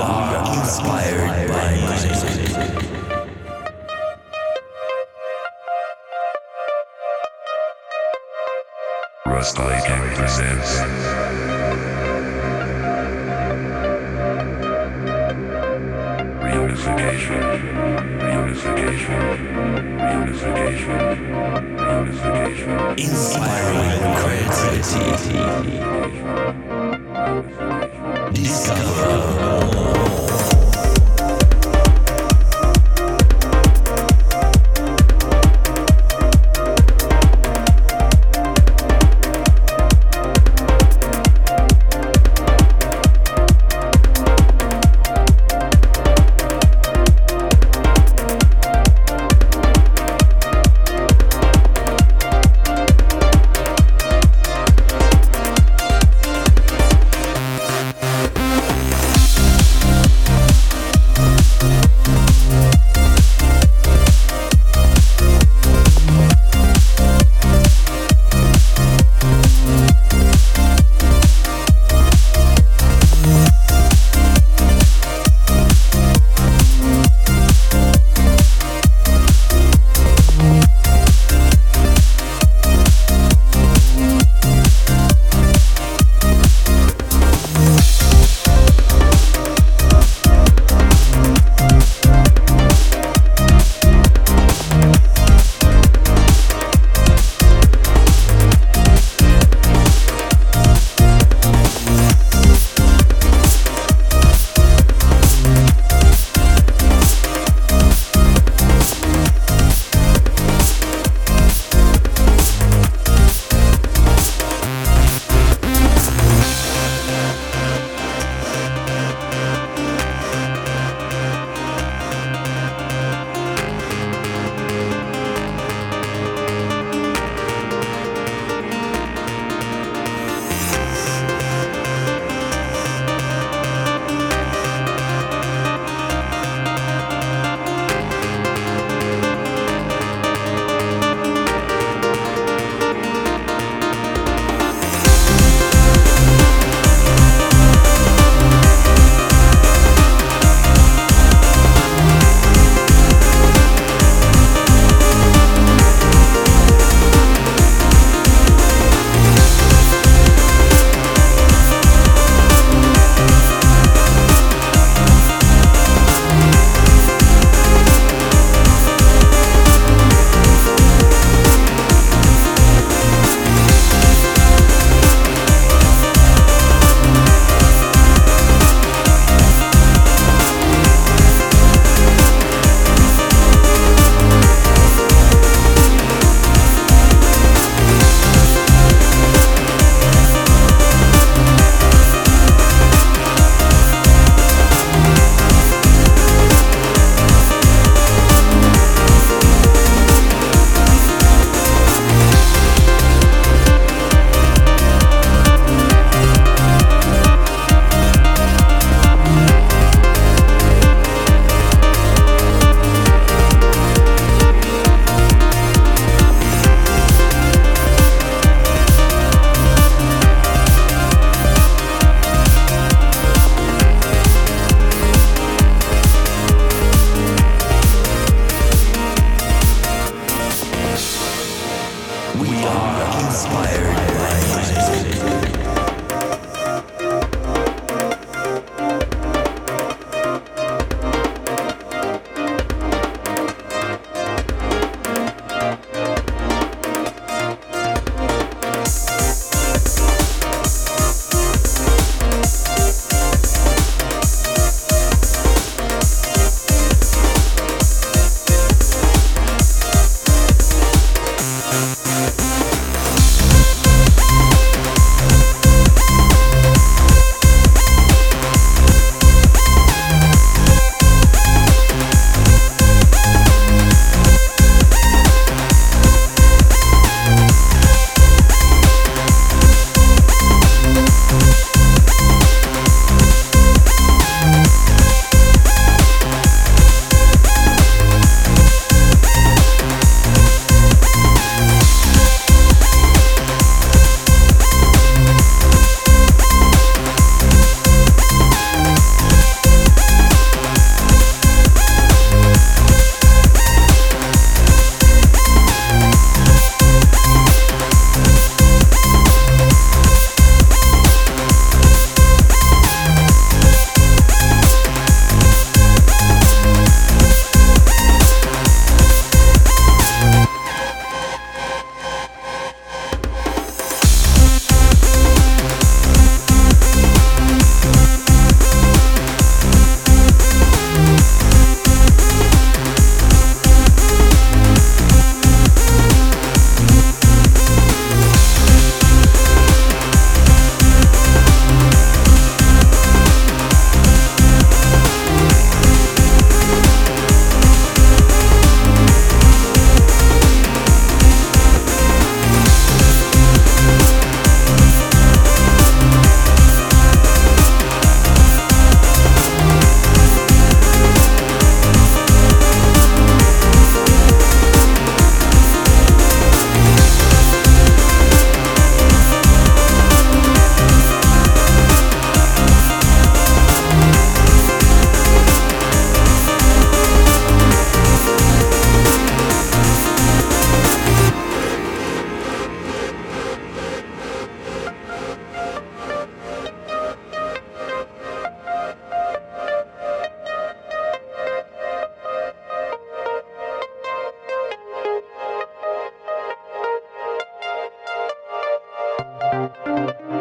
Are inspired by music. Rust Viking presents Reunification, reunification, reunification, reunification. Inspiring creativity. Discover Música